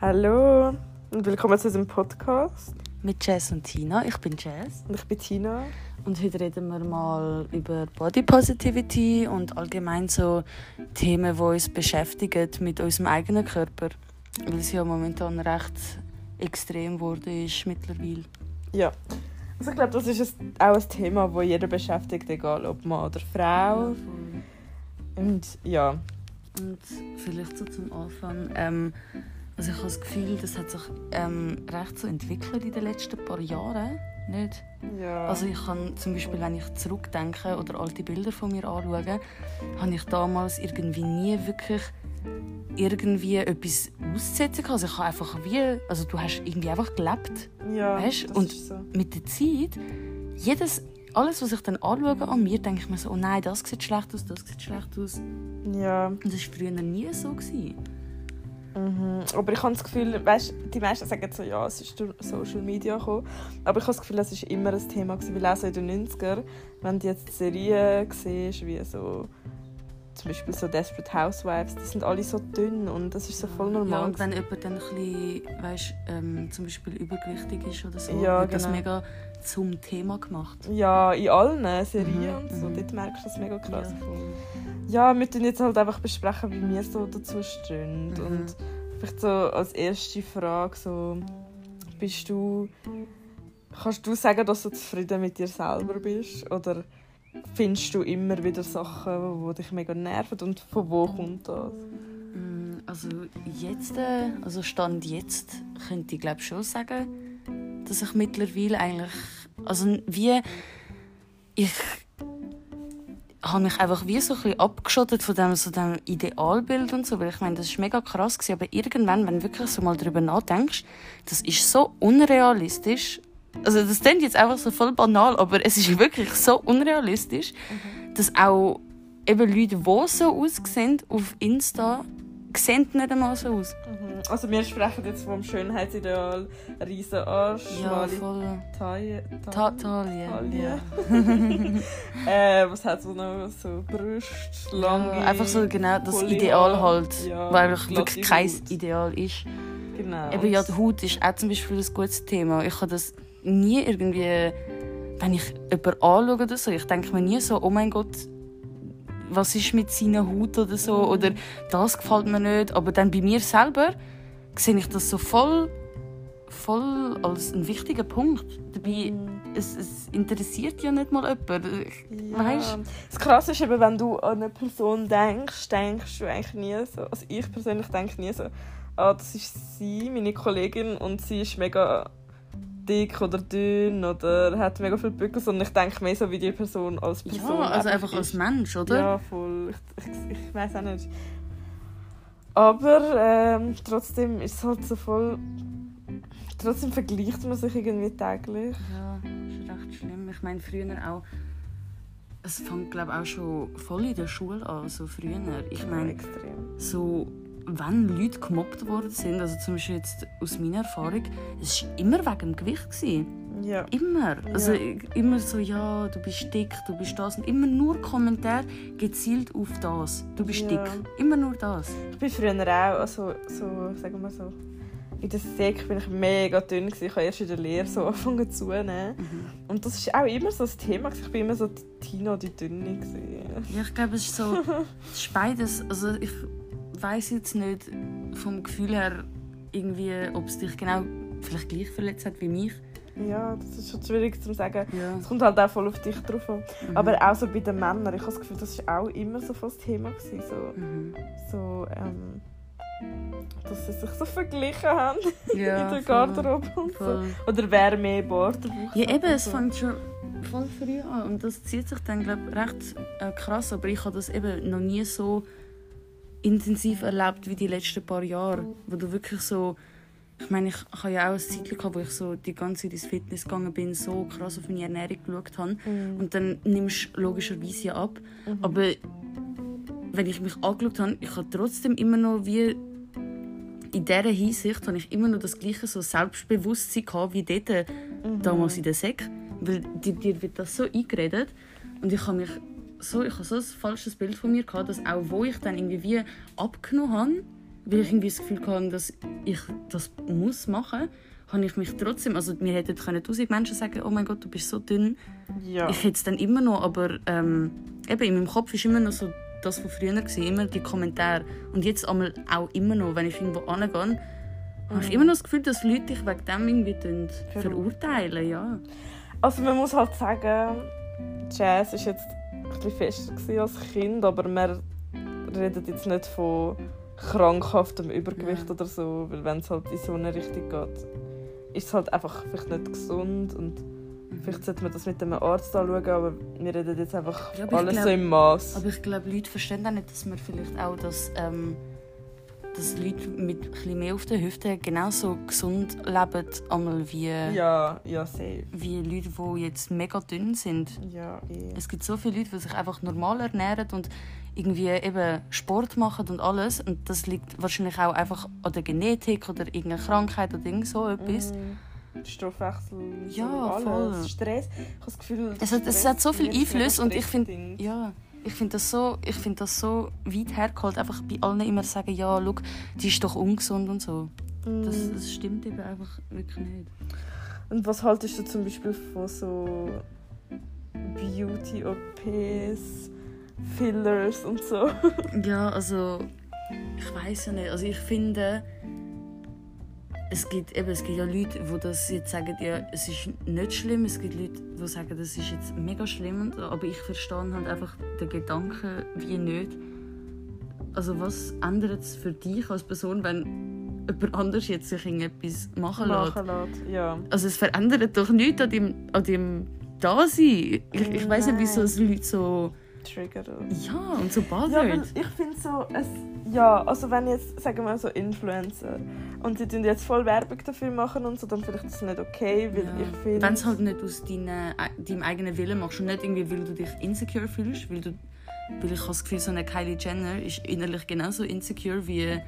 Hallo und willkommen zu unserem Podcast. Mit Jazz und Tina. Ich bin Jazz. Und ich bin Tina. Und heute reden wir mal über Body Positivity und allgemein so Themen, die uns beschäftigen mit unserem eigenen Körper. Weil es ja momentan recht extrem geworden ist mittlerweile. Ja. Also ich glaube, das ist auch ein Thema, das jeder beschäftigt, egal ob Mann oder Frau. Und ja. Und vielleicht so zum Anfang. Ähm, also ich habe das Gefühl, das hat sich ähm, recht so entwickelt in den letzten paar Jahren. Nicht? ja. Also ich kann zum Beispiel, wenn ich zurückdenke oder alte Bilder von mir anschaue, habe ich damals irgendwie nie wirklich irgendwie etwas auszusetzen gehabt. Also ich habe einfach wie, also du hast irgendwie einfach gelebt, ja, weißt? Und so. mit der Zeit, jedes, alles, was ich dann anschaue an mir, denke ich mir so, oh nein, das sieht schlecht aus, das sieht schlecht aus. Ja. Und das war früher nie so. Gewesen. Mhm. Aber ich habe das Gefühl, weißt, die meisten sagen so, ja, es ist durch Social Media gekommen. Aber ich habe das Gefühl, es war immer ein Thema, gewesen, weil auch so in den 90er, wenn du jetzt Serien siehst, wie so zum Beispiel so Desperate Housewives, die sind alle so dünn und das ist so voll Ja, normal. und wenn jemand dann ein bisschen, weißt, ähm, zum Beispiel übergewichtig ist oder so, Ja, wird das genau. mega zum Thema gemacht. ja, in allen Serien Mhm, und so, mhm. dort merkst du das mega krass. Ja. Ja, wir tun jetzt halt einfach besprechen, wie wir so dazu stehen. Mhm. Und vielleicht so als erste Frage so, bist du, kannst du sagen, dass du zufrieden mit dir selber bist? Oder findest du immer wieder Sachen, die dich mega nerven? Und von wo kommt das? Mm, Also jetzt, äh, also Stand jetzt, könnte ich glaube schon sagen, dass ich mittlerweile eigentlich, also wie, ich habe mich einfach wie so ein bisschen abgeschottet von dem, so dem Idealbild und so, weil ich meine, das ist mega krass gewesen, aber irgendwann, wenn du wirklich so mal darüber nachdenkst, das ist so unrealistisch, also das klingt jetzt einfach so voll banal, aber es ist wirklich so unrealistisch, dass auch eben Leute, die so aussehen auf Insta, sehen nicht einmal so aus. Also wir sprechen jetzt vom Schönheitsideal, riesen Arsch, Ja, voll. Taille, Ta Taille. Taille. Ja. äh, was hat so noch so Brust, lange, Ja, einfach so genau das volle Ideal halt, Ja, weil wirklich kein Haut. Ideal ist. Genau. Eben ja, die Haut ist auch zum Beispiel ein gutes Thema. Ich habe das nie irgendwie, wenn ich jemanden anschaue oder so, ich denke mir nie so, oh mein Gott, was ist mit seiner Haut oder so, oder das gefällt mir nicht. Aber dann bei mir selber sehe ich das so voll, voll als einen wichtigen Punkt. Dabei, es, es interessiert ja nicht mal jemand. Ich- Ja. Weißt? Das Krasse ist eben, wenn du an eine Person denkst, denkst du eigentlich nie so. Also ich persönlich denke nie so, ah, das ist sie, meine Kollegin, und sie ist mega dick oder dünn oder hat mega viel Bücke, sondern ich denke mehr so wie die Person als Person. Ja, also einfach ist. als Mensch, oder? Ja, voll. Ich, ich, ich weiß auch nicht. Aber ähm, trotzdem ist es halt so voll. Trotzdem vergleicht man sich irgendwie täglich. Ja, ist recht schlimm. Ich meine, früher auch. Es fängt, glaube ich, auch schon voll in der Schule an, so früher. Ich Ja, meine, extrem. so, wenn Leute gemobbt worden sind, also zum Beispiel jetzt aus meiner Erfahrung, es war immer wegen dem Gewicht. Gewesen. Ja. Immer. Also Ja. immer so, ja, du bist dick, du bist das. Und immer nur Kommentare gezielt auf das. Du bist Ja. dick. Immer nur das. Ich bin früher auch, also, so, sagen wir so, in der Sek bin ich mega dünn. Gewesen. Ich habe erst in der Lehre so angefangen zunehmen. Und das ist auch immer so ein Thema. Ich bin immer so die Tina, die Dünne. Gewesen. Ja, ich glaube, es ist so, es ist beides. Also ich weiß jetzt nicht vom Gefühl her irgendwie, ob es dich genau vielleicht gleich verletzt hat wie mich. Ja, das ist schon schwierig zu sagen. Ja. Es kommt halt auch voll auf dich drauf an. Mhm. Aber auch so bei den Männern. Ich habe das Gefühl, das war auch immer so das Thema. Gewesen. So, Mhm. so ähm, dass sie sich so verglichen haben Ja, in der voll, Garderobe und so. Oder wer mehr Bartwuchs Ja, eben, es so. fängt schon voll früh an. Und das zieht sich dann, glaube ich, recht äh, krass. Aber ich habe das eben noch nie so intensiv erlebt wie die letzten paar Jahre. Wo du wirklich so. Ich meine, ich habe ja auch eine Zeit gehabt, wo ich so die ganze Zeit ins Fitness gegangen bin, so krass auf meine Ernährung geschaut habe. Mhm. Und dann nimmst du logischerweise ab. Aber wenn ich mich angeschaut habe, ich habe trotzdem immer noch wie in dieser Hinsicht habe ich immer noch das gleiche so Selbstbewusstsein gehabt wie dort äh, damals in der Sek. Weil dir, dir wird das so eingeredet und ich habe mich so, ich habe so ein falsches Bild von mir gehabt, dass auch wo ich dann irgendwie wie abgenommen habe, weil ich irgendwie das Gefühl hatte, dass ich das muss machen habe ich mich trotzdem, also mir hätten können tausend Menschen sagen, oh mein Gott, du bist so dünn. Ja. Ich hätte es dann immer noch, aber ähm, eben in meinem Kopf ist immer noch so das von früher gewesen, immer die Kommentare. Und jetzt einmal auch immer noch, wenn ich irgendwo angehe, habe ich immer noch das Gefühl, dass Leute dich wegen dem irgendwie verurteilen, ja. Also man muss halt sagen, Jazz ist jetzt bisschen fester als Kind, aber wir reden jetzt nicht von krankhaftem Übergewicht Ja. oder so, weil wenn es halt in so eine Richtung geht, ist es halt einfach vielleicht nicht gesund und vielleicht sollte man das mit einem Arzt anschauen, aber wir reden jetzt einfach Ja, alles glaub- so im Maß. Aber ich glaube, Leute verstehen auch nicht, dass man vielleicht auch, dass, ähm, dass Leute mit bisschen mehr auf der Hüfte genauso gesund leben einmal wie, Ja, ja, safe. wie Leute, die jetzt mega dünn sind. Ja, eh. Es gibt so viele Leute, die sich einfach normal ernähren und irgendwie eben Sport machen und alles. Und das liegt wahrscheinlich auch einfach an der Genetik oder irgendeiner Krankheit oder irgend so etwas. Mm, Stoffwechsel, Ja, so alles. voll. Stress. Ich habe das Gefühl, Es hat, es hat so viel Einfluss und ich finde, ja, ich finde das so, ich finde das so weit hergeholt, einfach bei allen immer sagen, ja, schau, die ist doch ungesund und so. Das, Mm. das stimmt eben einfach wirklich nicht. Und was haltest du zum Beispiel von so Beauty-OPs, Fillers und so? Ja, also ich weiß ja nicht. Also ich finde, es gibt eben, es gibt ja Leute, die das jetzt sagen, ja, es ist nicht schlimm. Es gibt Leute, die sagen, das ist jetzt mega schlimm. Aber ich verstehe halt einfach den Gedanken wie nicht. Also was ändert es für dich als Person, wenn jemand anders jetzt sich irgendetwas machen lässt? Machen lässt. Ja. Also es verändert doch nichts an dem, an dem Dasein. Ich, ich weiß nicht, wieso es Leute so... Trigger. Ja, und so Ja, bothert. ich finde so, es, ja, also wenn jetzt, sagen wir mal so Influencer und sie tun jetzt voll Werbung dafür machen und so, dann finde ich das nicht okay, weil ich finde... Wenn es halt nicht aus deinen, deinem eigenen Willen machst und nicht irgendwie, weil du dich insecure fühlst, weil du weil ich habe das Gefühl, so eine Kylie Jenner ist innerlich genauso insecure wie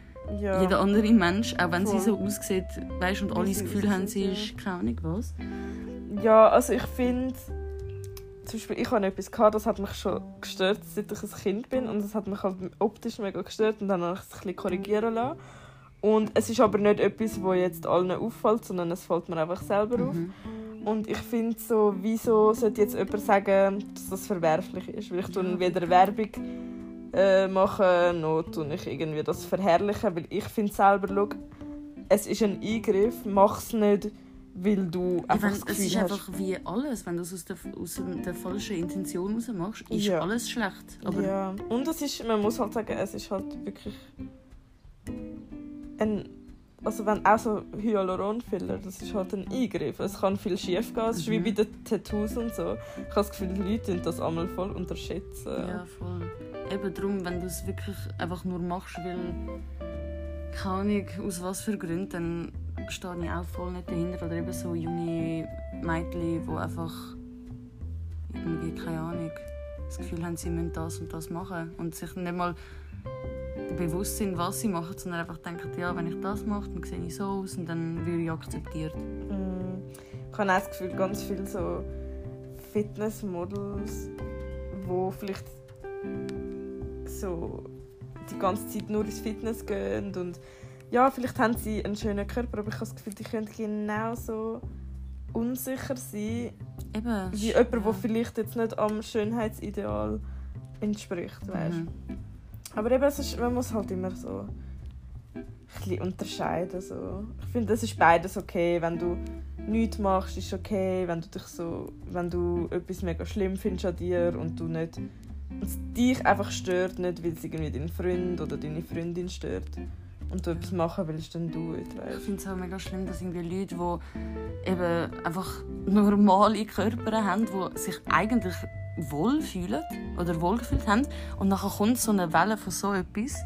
ja. jeder andere Mensch, auch wenn sie Voll. so aussieht, weißt und alle das sie Gefühl haben, sie ist keine Ahnung was. Ja, also ich finde, zum Beispiel, ich hatte etwas, gehabt, das hat mich schon gestört, seit ich ein Kind bin. Und das hat mich halt optisch mega gestört und dann habe ich es ein bisschen korrigieren lassen. Und es ist aber nicht etwas, wo jetzt allen auffällt, sondern es fällt mir einfach selber auf. Mhm. Und ich finde so, wieso sollte jetzt jemand sagen, dass das verwerflich ist? Weil ich tue weder Werbung äh, machen, noch tue ich irgendwie das verherrlichen. Weil ich finde selber, schau, es ist ein Eingriff, mach es nicht, weil du Ja, einfach wenn, das es Gefühl ist hast... einfach wie alles, wenn du es aus der, aus der falschen Intention raus machst, ist Ja. alles schlecht. Aber ja. Und es ist, man muss halt sagen, es ist halt wirklich ein, also wenn auch so Hyaluronfiller, das ist halt ein Eingriff. Es kann viel schief gehen. Es ist wie Mhm. bei den Tattoos und so. Ich habe das Gefühl, die Leute das einmal voll unterschätzen. Ja, voll. Eben darum, wenn du es wirklich einfach nur machst, weil keine Ahnung, aus was für Gründen, dann stehe ich auch voll nicht dahinter. Oder eben so junge Mädchen, die einfach irgendwie, keine Ahnung, das Gefühl haben, sie müssen das und das machen. Und sich nicht mal bewusst sind, was sie machen, sondern einfach denken, ja, wenn ich das mache, dann sehe ich so aus und dann werde ich akzeptiert. Mm. Ich habe auch das Gefühl, ganz viele so Fitnessmodels, die vielleicht so die ganze Zeit nur ins Fitness gehen und ja, vielleicht haben sie einen schönen Körper, aber ich habe das Gefühl, die können genauso unsicher sein Eben. wie jemand, der vielleicht jetzt nicht am Schönheitsideal entspricht, weißt? Mhm. Aber eben, es ist, man muss halt immer so ein bisschen unterscheiden. So. Ich finde, es ist beides okay. Wenn du nichts machst, ist okay. Wenn du dich so, wenn du etwas mega schlimm findest an dir und du nicht und es dich einfach stört, nicht weil es irgendwie deinen Freund oder deine Freundin stört und du etwas machen willst, dann du es, Ich finde es auch mega schlimm, dass irgendwie Leute, die eben einfach normale Körper haben, die sich eigentlich wohlfühlen oder wohlgefühlt haben und nachher kommt so eine Welle von so etwas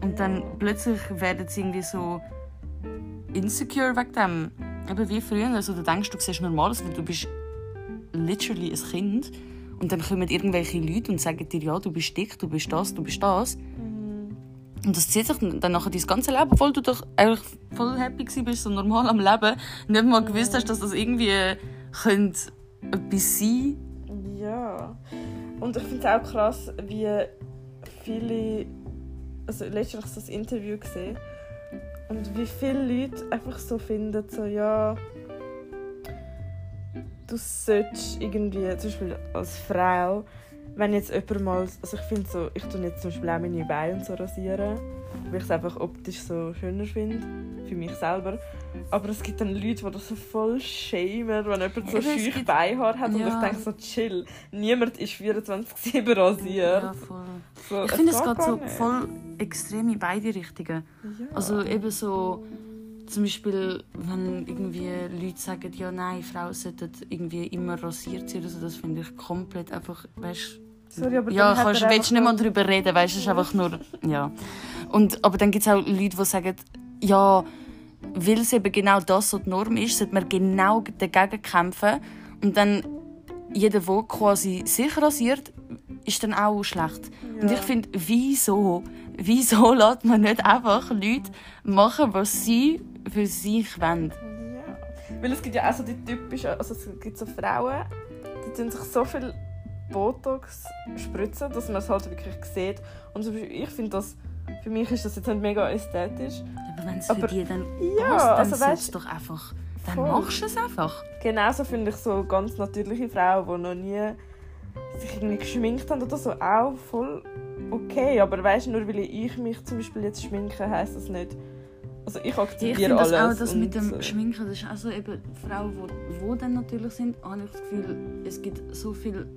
und dann plötzlich werden sie irgendwie so insecure wegen dem. Eben wie früher, also du denkst, du siehst normal aus, weil du bist literally ein Kind und dann kommen irgendwelche Leute und sagen dir, ja, du bist dick, du bist das, du bist das. Mhm. Und das zieht sich dann nachher dein ganze Leben, obwohl du doch eigentlich voll happy bist, so normal am Leben, nicht mal gewusst hast, dass das irgendwie könnte etwas sein Ja. Und ich finde es auch krass, wie viele also letztens so ein Interview gesehen und wie viele Leute einfach so finden, so ja, du solltest irgendwie, zum Beispiel als Frau, wenn jetzt jemand mal, also ich finde so, ich tue jetzt zum Beispiel auch meine Beine so rasieren, weil ich es einfach optisch so schöner finde, für mich selber. Aber es gibt dann Leute, die das so voll schämen, wenn jemand so schüch gibt- Beinhaar hat und Ja. ich denke so, chill, niemand ist 24-7 rasiert. Ja, voll. So, Ich finde, es geht so nicht. voll extrem in beide Richtungen. Ja. Also eben so, zum Beispiel, wenn irgendwie Leute sagen, ja nein, Frauen sollten irgendwie immer rasiert sein oder so, das finde ich komplett einfach, weißt Sorry, aber ja, kannst, willst nicht mal darüber reden, weißt du, es ist einfach nur, ja. Und, aber dann gibt es auch Leute, die sagen, ja, weil es eben genau das so die Norm ist, sollte man genau dagegen kämpfen und dann jeder, der quasi sich rasiert, ist dann auch schlecht. Und Ja. ich finde, wieso, wieso lässt man nicht einfach Leute machen, was sie für sich wollen? Ja. Weil es gibt ja auch so die typischen, also es gibt so Frauen, die tun sich so viel Botox spritzen, dass man es halt wirklich sieht. Und zum Beispiel, ich finde das, für mich ist das jetzt nicht mega ästhetisch. Aber wenn es für die dann Ja, passt, dann also weißt- du doch einfach, dann Voll. machst du es einfach. Genauso finde ich so ganz natürliche Frauen, die noch nie sich irgendwie geschminkt haben oder so, auch voll okay. Aber weißt du, nur weil ich mich zum Beispiel jetzt schminke, heisst das nicht. Also ich Ja, ich akzeptiere finde das alles. auch, das mit dem äh, Schminken, das ist also eben Frauen, die wo dann natürlich sind, habe ich das Gefühl, es gibt so viel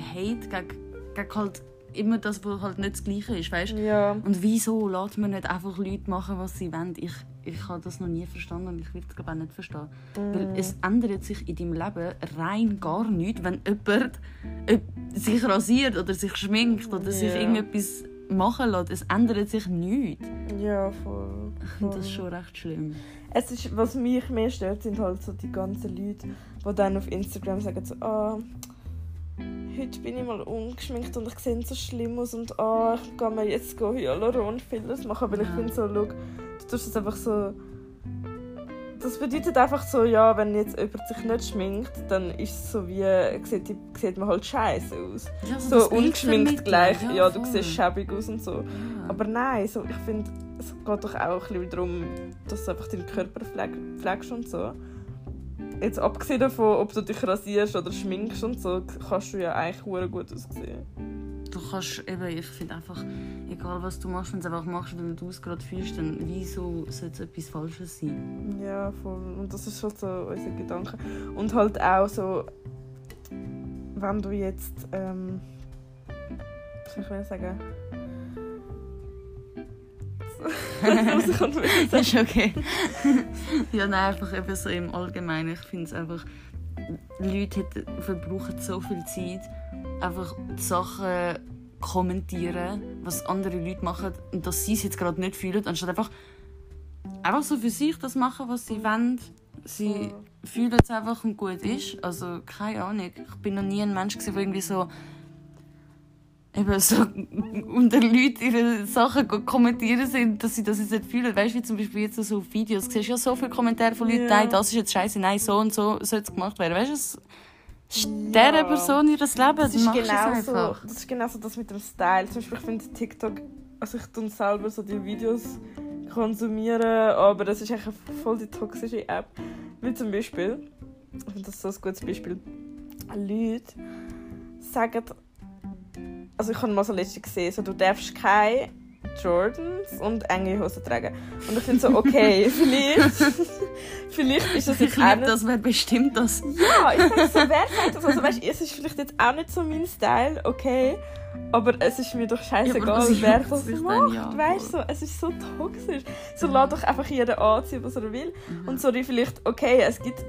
Hate gegen, gegen halt immer das, was halt nicht das Gleiche ist, weißt? Ja, Und wieso lässt man nicht einfach Leute machen, was sie wollen? Ich, ich habe das noch nie verstanden und ich will es glaube auch nicht verstehen. Weil es ändert sich in deinem Leben rein gar nichts, wenn jemand sich rasiert oder sich schminkt oder sich Ja. irgendetwas machen lässt. Es ändert sich nichts. ja, voll. Finde das voll. schon recht schlimm. Es ist, was mich mehr stört, sind halt so die ganzen Leute, die dann auf Instagram sagen so, ah, heute bin ich mal ungeschminkt und ich sehe so schlimm aus und ah, ich gehe mir jetzt Hyaluron-Fillers machen, weil ich Ja. finde so, schau, du tust es einfach so... Das bedeutet einfach so, ja, wenn jetzt jemand sich nicht schminkt, dann ist es so wie, sieht, sieht man halt scheiße aus. Ja, So Bild ungeschminkt gleich, ja, du voll. siehst schäbig aus und so. Ja. Aber nein, so, ich finde, es geht doch auch ein bisschen darum, dass du einfach deinen Körper pfleg pflegst und so. Jetzt abgesehen davon, ob du dich rasierst oder schminkst und so, kannst du ja eigentlich hure gut aussehen. Du kannst eben, ich finde einfach, egal was du machst, wenn du es einfach machst und du es gerade fühlst, dann wieso sollte es etwas Falsches sein? Ja, voll. Und das ist halt so unser Gedanke. Und halt auch so, wenn du jetzt, ähm, was soll ich sagen? Was. Das ist okay. ja, nein, einfach eben so im Allgemeinen. Ich finde es einfach, Leute verbrauchen so viel Zeit, einfach die Sachen kommentieren, was andere Leute machen und dass sie es jetzt gerade nicht fühlen, anstatt einfach, einfach so für sich das machen, was sie wollen. Sie fühlen es einfach und gut ist. Also, keine Ahnung. Ich bin noch nie ein Mensch, gewesen, der irgendwie so eben so unter Leute ihre Sachen kommentieren sind, dass sie das jetzt nicht fühlen. Weißt du, wie zum Beispiel jetzt so auf Videos, du siehst ja so viele Kommentare von Leuten, Ja. nein, das ist jetzt scheiße, nein, so und so soll es gemacht werden. Weißt du, es ist Ja. dieser Person ihr Leben, Das ist, es genau so, einfach. das ist genau so das mit dem Style. Zum Beispiel, ich finde TikTok, also ich tue selber so die Videos konsumieren, aber das ist eigentlich eine voll die toxische App. Wie zum Beispiel, ich finde das so ein gutes Beispiel, Leute sagen, also ich habe mal so letztens gesehen, so, du darfst keine Jordans und enge Hosen tragen. Und ich finde so, okay, vielleicht, vielleicht ist das Ich jetzt auch liebe nicht das, wer bestimmt das? ja, ich denke so, wer sagt das? Also, weißt, es ist vielleicht jetzt auch nicht so mein Style, okay. Aber es ist mir doch Ja, scheißegal, was wer das macht. Ja, weißt du, so, es ist so toxisch. So lass doch einfach jeder anziehen, was er will. Und sorry, vielleicht, okay, es gibt,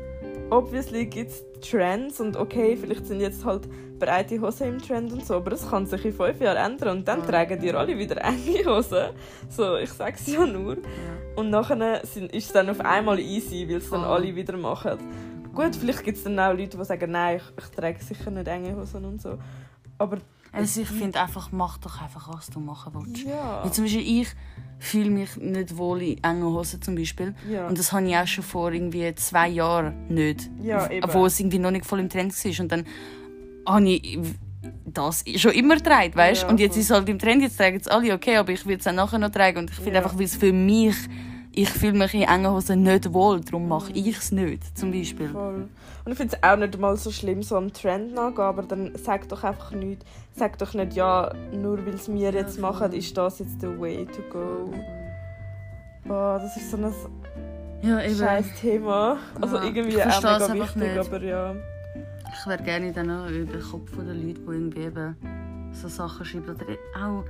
obviously gibt's Trends und okay, vielleicht sind jetzt halt breite Hosen im Trend und so, aber es kann sich in fünf Jahren ändern und dann Ja. tragen die alle wieder enge Hosen. So, ich sag's ja nur. Und nachher sind, ist es dann auf einmal easy, weil es dann Voll. alle wieder machen. Gut, vielleicht gibt es dann auch Leute, die sagen, nein, ich, ich trage sicher nicht enge Hosen und so. Aber Also ich finde einfach, mach doch einfach, was du machen willst. ja. Wie zum Beispiel ich fühle mich nicht wohl in engen Hosen zum Beispiel. ja. Und das habe ich auch schon vor irgendwie zwei Jahren nicht. Ja, eben. Obwohl es irgendwie noch nicht voll im Trend war. Und dann habe ich das schon immer trägt, weißt? Ja, und jetzt voll. ist es halt im Trend, jetzt tragen es alle, okay, aber ich will es auch nachher noch tragen und ich finde einfach, weil es für mich, ich fühle mich in engen Hosen nicht wohl, darum mache ich es nicht, zum Beispiel. Voll. Und ich finde es auch nicht mal so schlimm, so am Trend nachgehen, aber dann sag doch einfach nicht, sag doch nicht, ja, nur weil es wir jetzt machen, ist das jetzt the way to go. Boah, das ist so ein Ja, scheiß Thema. Also Ja, irgendwie ich auch mega wichtig, nicht. aber ja. Ich wäre gerne dann auch über den Kopf der Leute, die irgendwie eben so Sachen schreiben. Oder auch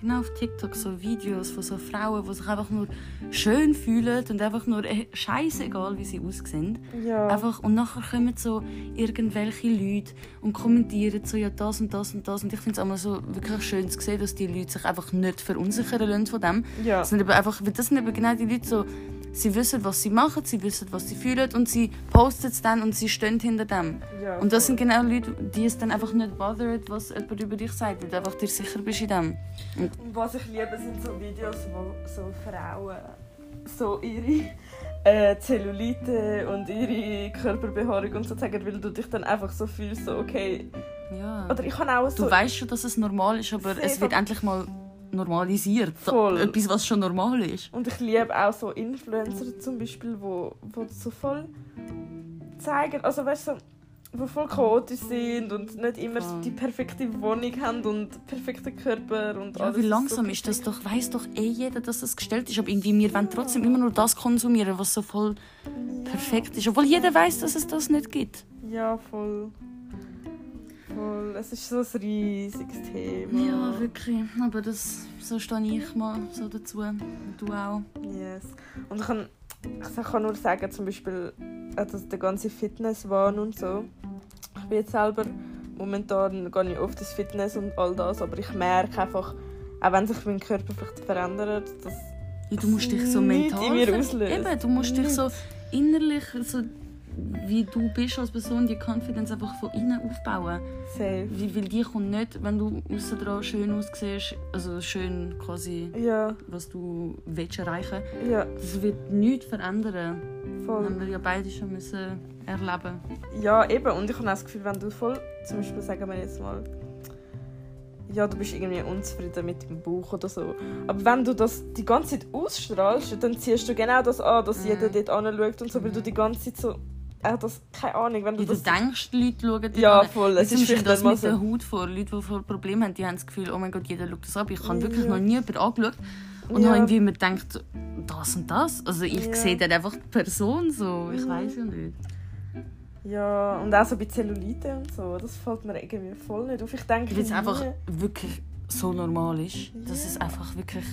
genau auf TikTok so Videos von so Frauen, die sich einfach nur schön fühlen und einfach nur äh, scheißegal, wie sie aussehen. Ja. Einfach, und nachher kommen so irgendwelche Leute und kommentieren so, ja, das und das und das. Und ich finde es immer so wirklich schön zu sehen, dass die Leute sich einfach nicht verunsichern lassen von dem. ja. Das sind eben einfach, weil das sind eben genau die Leute so, sie wissen, was sie machen, sie wissen, was sie fühlen und sie posten es dann und sie stehen hinter dem. ja Und das sind genau Leute, die es dann einfach nicht bothert, was jemand über dich sagt, weil du einfach dir sicher bist in dem. Und was ich liebe, sind so Videos, wo so Frauen so ihre äh, Zellulite und ihre Körperbehaarung und so zeigen, weil du dich dann einfach so fühlst, so okay. Ja. Oder ich kann auch so... Du weißt schon, dass es normal ist, aber es wird endlich mal normalisiert. Voll. Etwas, was schon normal ist. Und ich liebe auch so Influencer zum Beispiel, wo, wo so voll zeigen, also weißt du, so, wo voll chaotisch sind und nicht immer Voll. die perfekte Wohnung haben und perfekten Körper und Ja, alles. wie so langsam ist das doch? Weiß doch eh jeder, dass es gestellt ist. Aber irgendwie, wir wollen trotzdem immer nur das konsumieren, was so voll perfekt ist. Obwohl jeder weiß, dass es das nicht gibt. Ja, voll. Voll. Es ist so ein riesiges Thema. Ja, wirklich. Aber das, so stehe ich mal so dazu. Und du auch. Yes. Und ich kann, ich kann nur sagen, zum Beispiel, äh, dass der ganze Fitnesswahn und so. Ich bin jetzt selber, momentan gehe ich oft ins Fitness und all das, aber ich merke einfach, auch wenn sich mein Körper vielleicht verändert, dass Ja, du musst dich so mental... in mir auslöst. Eben, du musst dich so innerlich, so wie du bist als Person, die Confidence einfach von innen aufbauen. safe. Weil, weil die kommt nicht, wenn du dran schön aussiehst, also schön quasi, Ja, was du willst erreichen ja, Das wird nichts verändern. Das haben voll. wir ja beide schon müssen erleben. Ja, eben. Und ich habe auch das Gefühl, wenn du voll, zum Beispiel sagen wir jetzt mal, ja, du bist irgendwie unzufrieden mit dem Buch oder so. Aber wenn du das die ganze Zeit ausstrahlst, dann ziehst du genau das an, dass Mhm. jeder dort anschaut und so, weil du die ganze Zeit so, äh, das, keine Ahnung, wenn du das... denkst, die Leute schauen dich Ja, an. voll, Es es ist vielleicht das mit der so... Haut vor. Leute, die Probleme haben, die haben das Gefühl, oh mein Gott, jeder schaut das ab. Ich habe wirklich Ja. noch nie jemanden angeschaut. Und Ja. habe irgendwie immer gedacht, das und das. Also ich Ja. sehe dann einfach die Person so. Ich weiß ja nicht. Ja, und auch so bei Zellulite und so, das fällt mir irgendwie voll nicht auf. Ich denke Weil es einfach wirklich so normal ist. Das Ja. ist einfach wirklich...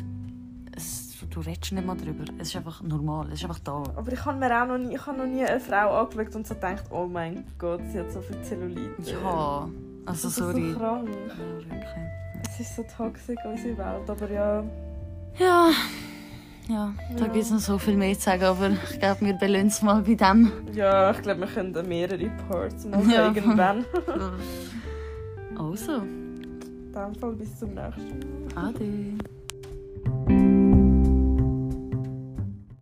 Es, du redest nicht mal drüber. Es ist einfach normal. Es ist einfach da. Aber ich habe mir auch noch nie, ich habe noch nie eine Frau angeschaut und so gedacht, oh mein Gott, sie hat so viel Zellulite. Ja, also das ist sorry. so krank. Ja, wirklich. Es ist so toxisch, unsere Welt, aber ja... Ja, ja, da gibt es noch so viel mehr zu sagen, aber ich glaube, wir belohnen es mal bei dem. Ja, ich glaube, wir können mehrere Parts machen Ja. irgendwann. Also, In dem Fall bis zum nächsten Mal. ade.